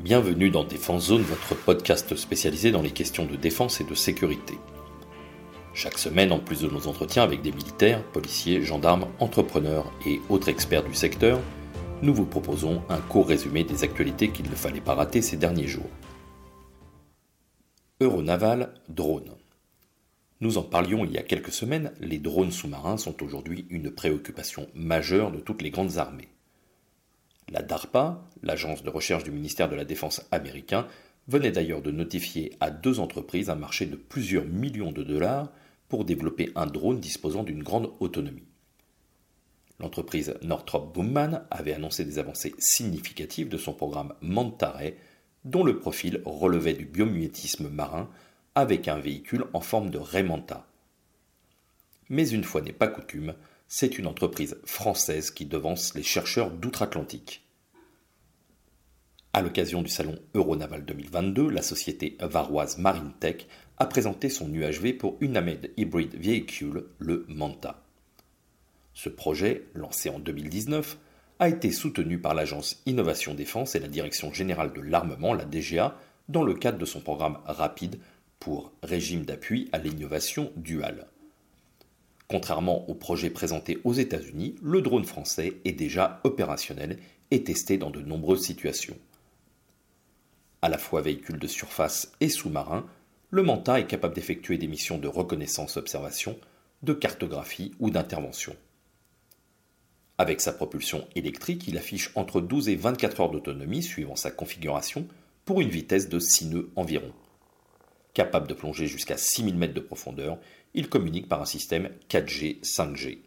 Bienvenue dans Défense Zone, votre podcast spécialisé dans les questions de défense et de sécurité. Chaque semaine, en plus de nos entretiens avec des militaires, policiers, gendarmes, entrepreneurs et autres experts du secteur, nous vous proposons un court résumé des actualités qu'il ne fallait pas rater ces derniers jours. Euronaval, drone. Nous en parlions il y a quelques semaines, les drones sous-marins sont aujourd'hui une préoccupation majeure de toutes les grandes armées. La DARPA, l'agence de recherche du ministère de la Défense américain, venait d'ailleurs de notifier à deux entreprises un marché de plusieurs millions de dollars pour développer un drone disposant d'une grande autonomie. L'entreprise Northrop Grumman avait annoncé des avancées significatives de son programme Mantare, dont le profil relevait du biomimétisme marin avec un véhicule en forme de Raymanta. Mais une fois n'est pas coutume, c'est une entreprise française qui devance les chercheurs d'outre-Atlantique. À l'occasion du salon Euronaval 2022, la société varoise Marine Tech a présenté son UHV pour Unamade Hybrid Vehicle, le Manta. Ce projet, lancé en 2019, a été soutenu par l'agence Innovation Défense et la Direction générale de l'armement, la DGA, dans le cadre de son programme rapide pour régime d'appui à l'innovation duale. Contrairement au projet présenté aux États-Unis, le drone français est déjà opérationnel et testé dans de nombreuses situations. À la fois véhicule de surface et sous-marin, le Manta est capable d'effectuer des missions de reconnaissance-observation, de cartographie ou d'intervention. Avec sa propulsion électrique, il affiche entre 12 et 24 heures d'autonomie suivant sa configuration pour une vitesse de 6 nœuds environ. Capable de plonger jusqu'à 6000 mètres de profondeur, il communique par un système 4G 5G.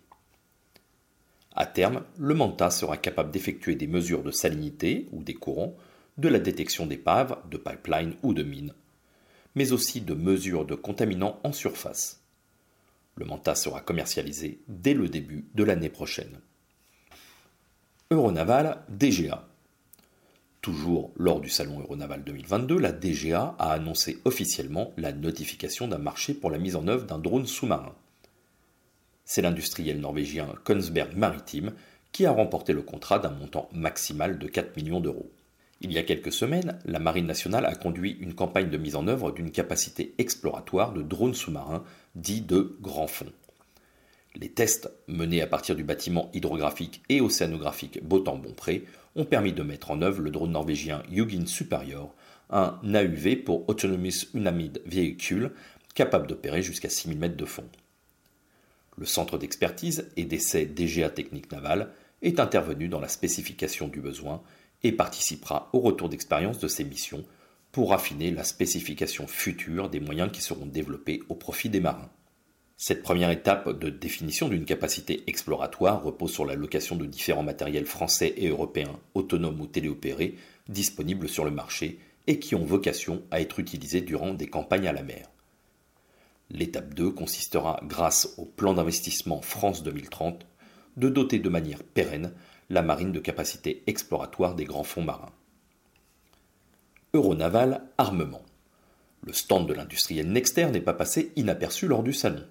À terme, le Manta sera capable d'effectuer des mesures de salinité ou des courants, de la détection d'épaves, de pipelines ou de mines, mais aussi de mesures de contaminants en surface. Le Manta sera commercialisé dès le début de l'année prochaine. Euronaval DGA Toujours lors du salon Euronaval 2022, la DGA a annoncé officiellement la notification d'un marché pour la mise en œuvre d'un drone sous-marin. C'est l'industriel norvégien Kongsberg Maritime qui a remporté le contrat d'un montant maximal de 4 millions d'euros. Il y a quelques semaines, la Marine nationale a conduit une campagne de mise en œuvre d'une capacité exploratoire de drones sous-marins dits de grand fond. Les tests menés à partir du bâtiment hydrographique et océanographique Botan-Bonpré ont permis de mettre en œuvre le drone norvégien Yugin Superior, un AUV pour Autonomous Unamid Vehicle capable d'opérer jusqu'à 6000 mètres de fond. Le centre d'expertise et d'essai DGA Technique Navale est intervenu dans la spécification du besoin et participera au retour d'expérience de ces missions pour affiner la spécification future des moyens qui seront développés au profit des marins. Cette première étape de définition d'une capacité exploratoire repose sur la location de différents matériels français et européens autonomes ou téléopérés disponibles sur le marché et qui ont vocation à être utilisés durant des campagnes à la mer. L'étape 2 consistera, grâce au plan d'investissement France 2030, de doter de manière pérenne la marine de capacités exploratoires des grands fonds marins. Euronaval Armement. Le stand de l'industriel Nexter n'est pas passé inaperçu lors du salon.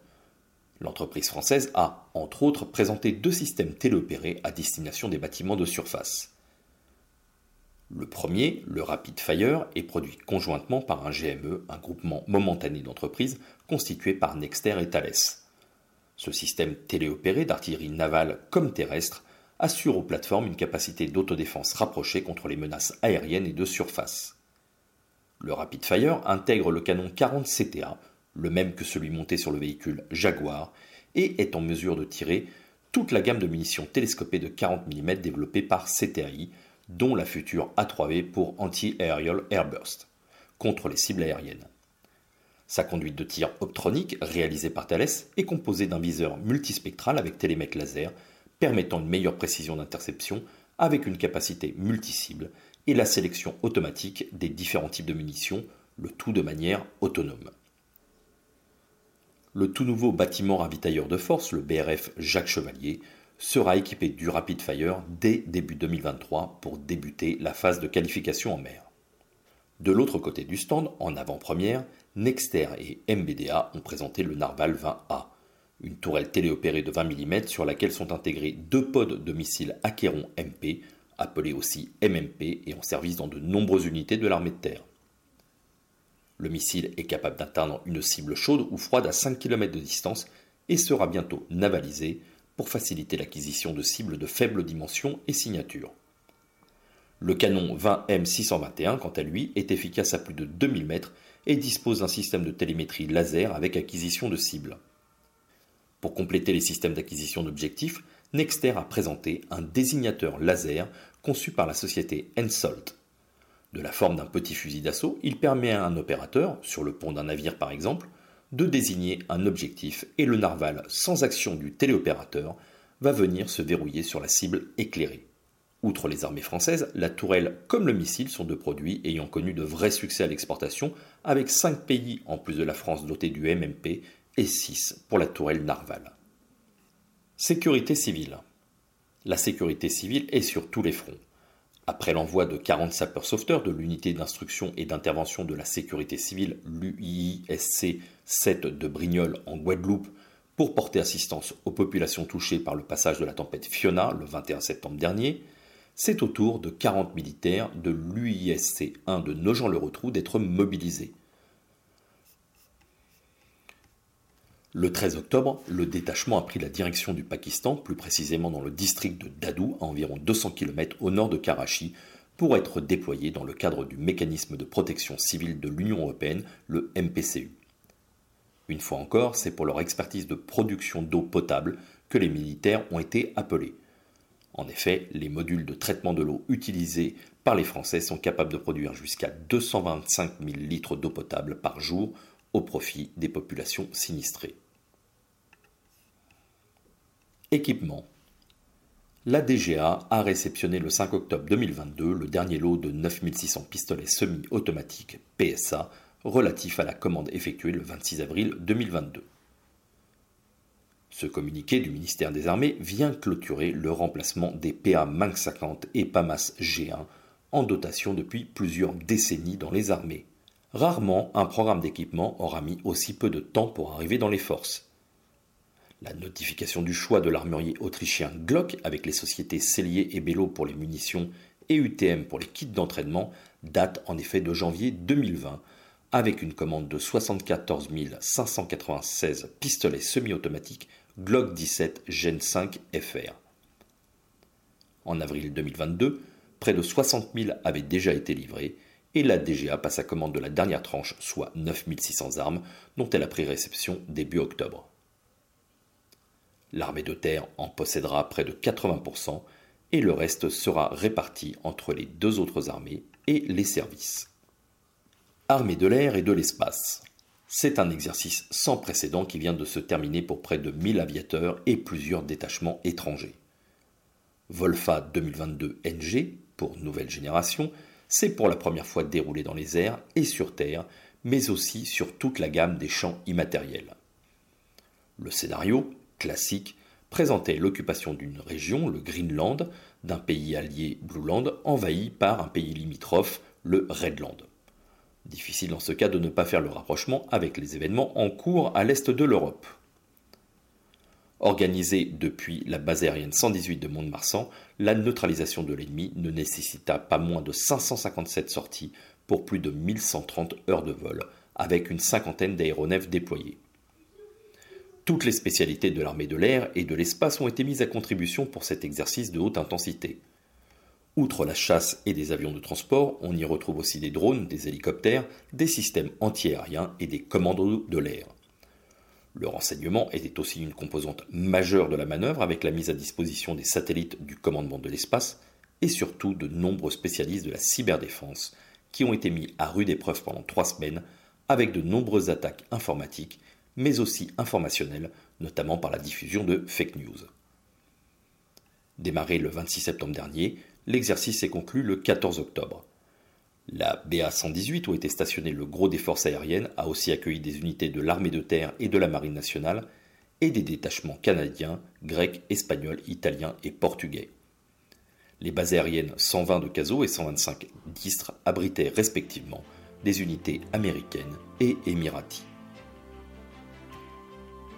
L'entreprise française a, entre autres, présenté deux systèmes téléopérés à destination des bâtiments de surface. Le premier, le Rapid Fire, est produit conjointement par un GME, un groupement momentané d'entreprises constitué par Nexter et Thales. Ce système téléopéré d'artillerie navale comme terrestre assure aux plateformes une capacité d'autodéfense rapprochée contre les menaces aériennes et de surface. Le Rapid Fire intègre le canon 40 CTA, le même que celui monté sur le véhicule Jaguar, et est en mesure de tirer toute la gamme de munitions télescopées de 40 mm développée par CTI, dont la future A3V pour Anti-Aerial Airburst, contre les cibles aériennes. Sa conduite de tir optronique, réalisée par Thales, est composée d'un viseur multispectral avec télémètre laser, permettant une meilleure précision d'interception avec une capacité multicible et la sélection automatique des différents types de munitions, le tout de manière autonome le tout nouveau bâtiment ravitailleur de force, le BRF Jacques Chevalier, sera équipé du Rapid Fire dès début 2023 pour débuter la phase de qualification en mer. De l'autre côté du stand, en avant-première, Nexter et MBDA ont présenté le Narval 20A, une tourelle téléopérée de 20 mm sur laquelle sont intégrés deux pods de missiles Acheron MP appelé aussi MMP et en service dans de nombreuses unités de l'armée de terre. Le missile est capable d'atteindre une cible chaude ou froide à 5 km de distance et sera bientôt navalisé pour faciliter l'acquisition de cibles de faible dimension et signature. Le canon 20M621, quant à lui, est efficace à plus de 2000 mètres et dispose d'un système de télémétrie laser avec acquisition de cibles. Pour compléter les systèmes d'acquisition d'objectifs, Nexter a présenté un désignateur laser conçu par la société Ensolt. De la forme d'un petit fusil d'assaut, il permet à un opérateur, sur le pont d'un navire par exemple, de désigner un objectif et le narval, sans action du téléopérateur, va venir se verrouiller sur la cible éclairée. Outre les armées françaises, la tourelle comme le missile sont deux produits ayant connu de vrais succès à l'exportation, avec 5 pays en plus de la France dotés du MMP et 6 pour la tourelle Narval. Sécurité civile. La sécurité civile est sur tous les fronts. Après l'envoi de 40 sapeurs-sauveteurs de l'unité d'instruction et d'intervention de la sécurité civile, l'UISC 7 de Brignoles en Guadeloupe, pour porter assistance aux populations touchées par le passage de la tempête Fiona le 21 septembre dernier, c'est au tour de 40 militaires de l'UISC 1 de Nogent-le-Rotrou d'être mobilisés. Le 13 octobre, le détachement a pris la direction du Pakistan, plus précisément dans le district de Dadou, à environ 200 km au nord de Karachi, pour être déployé dans le cadre du mécanisme de protection civile de l'Union européenne, le MPCU. Une fois encore, c'est pour leur expertise de production d'eau potable que les militaires ont été appelés. En effet, les modules de traitement de l'eau utilisés par les Français sont capables de produire jusqu'à 225 000 litres d'eau potable par jour au profit des populations sinistrées. Équipement. La DGA a réceptionné le 5 octobre 2022 le dernier lot de 9600 pistolets semi-automatiques PSA relatif à la commande effectuée le 26 avril 2022. Ce communiqué du ministère des Armées vient clôturer le remplacement des PA MANC 50 et PAMAS G1 en dotation depuis plusieurs décennies dans les armées. Rarement un programme d'équipement aura mis aussi peu de temps pour arriver dans les forces. La notification du choix de l'armurier autrichien Glock avec les sociétés Cellier et Bello pour les munitions et UTM pour les kits d'entraînement date en effet de janvier 2020 avec une commande de 74 596 pistolets semi-automatiques Glock 17 Gen 5 FR. En avril 2022, près de 60 000 avaient déjà été livrés et la DGA passe à commande de la dernière tranche, soit 9600 armes, dont elle a pris réception début octobre. L'armée de terre en possédera près de 80% et le reste sera réparti entre les deux autres armées et les services. Armée de l'air et de l'espace. C'est un exercice sans précédent qui vient de se terminer pour près de 1000 aviateurs et plusieurs détachements étrangers. Volfa 2022 NG, pour nouvelle génération, c'est pour la première fois déroulé dans les airs et sur terre, mais aussi sur toute la gamme des champs immatériels. Le scénario, classique, présentait l'occupation d'une région, le Greenland, d'un pays allié Blueland, envahi par un pays limitrophe, le Redland. Difficile dans ce cas de ne pas faire le rapprochement avec les événements en cours à l'est de l'Europe. Organisée depuis la base aérienne 118 de Mont-de-Marsan, la neutralisation de l'ennemi ne nécessita pas moins de 557 sorties pour plus de 1130 heures de vol, avec une cinquantaine d'aéronefs déployés. Toutes les spécialités de l'armée de l'air et de l'espace ont été mises à contribution pour cet exercice de haute intensité. Outre la chasse et des avions de transport, on y retrouve aussi des drones, des hélicoptères, des systèmes antiaériens et des commandos de l'air. Le renseignement était aussi une composante majeure de la manœuvre avec la mise à disposition des satellites du commandement de l'espace et surtout de nombreux spécialistes de la cyberdéfense qui ont été mis à rude épreuve pendant trois semaines avec de nombreuses attaques informatiques mais aussi informationnelles, notamment par la diffusion de fake news. Démarré le 26 septembre dernier, l'exercice s'est conclu le 14 octobre. La BA-118, où était stationné le gros des forces aériennes, a aussi accueilli des unités de l'armée de terre et de la marine nationale, et des détachements canadiens, grecs, espagnols, italiens et portugais. Les bases aériennes 120 de Caso et 125 d'Istres abritaient respectivement des unités américaines et émiraties.